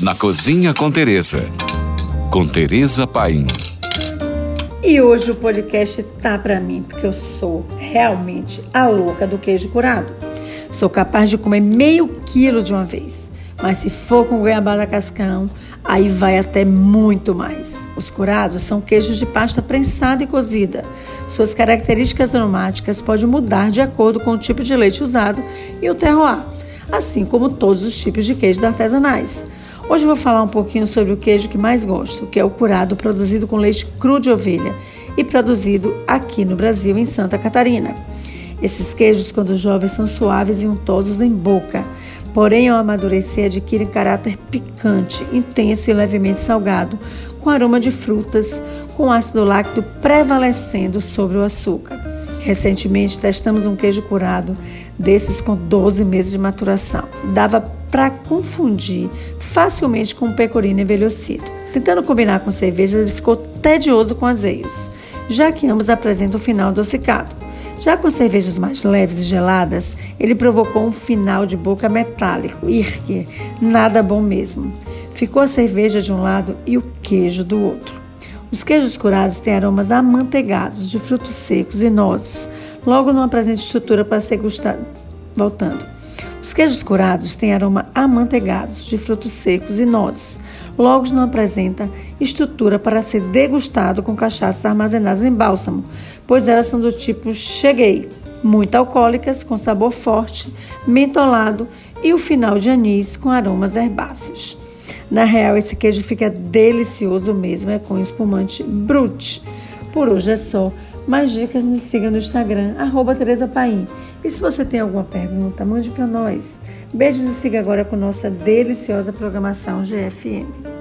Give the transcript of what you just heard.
na Cozinha com Teresa. Com Teresa Paim. E hoje o podcast tá para mim, porque eu sou realmente a louca do queijo curado. Sou capaz de comer meio quilo de uma vez. Mas se for com goiabada cascão, aí vai até muito mais. Os curados são queijos de pasta prensada e cozida. Suas características aromáticas podem mudar de acordo com o tipo de leite usado e o terroir, assim como todos os tipos de queijos artesanais. Hoje vou falar um pouquinho sobre o queijo que mais gosto, que é o curado produzido com leite cru de ovelha e produzido aqui no Brasil, em Santa Catarina. Esses queijos, quando jovens, são suaves e untosos em boca, porém, ao amadurecer, adquirem caráter picante, intenso e levemente salgado, com aroma de frutas, com ácido lácteo prevalecendo sobre o açúcar. Recentemente testamos um queijo curado desses com 12 meses de maturação. Dava para confundir facilmente com pecorino envelhecido. Tentando combinar com cerveja, ele ficou tedioso com azeios, já que ambos apresentam um final adocicado. Já com cervejas mais leves e geladas, ele provocou um final de boca metálico, irque, nada bom mesmo. Ficou a cerveja de um lado e o queijo do outro. Os queijos curados têm aromas amanteigados, de frutos secos e nozes, logo não apresenta estrutura para ser gustado. Voltando. Os queijos curados têm aroma amanteigados, de frutos secos e nozes. Logo não apresenta estrutura para ser degustado com cachaças armazenadas em bálsamo, pois elas são do tipo cheguei, muito alcoólicas, com sabor forte, mentolado e o final de anis com aromas herbáceos. Na real, esse queijo fica delicioso mesmo, é com espumante brute. Por hoje é só. Mais dicas me siga no Instagram, arroba Tereza. E se você tem alguma pergunta, mande para nós. Beijos e siga agora com nossa deliciosa programação GFM.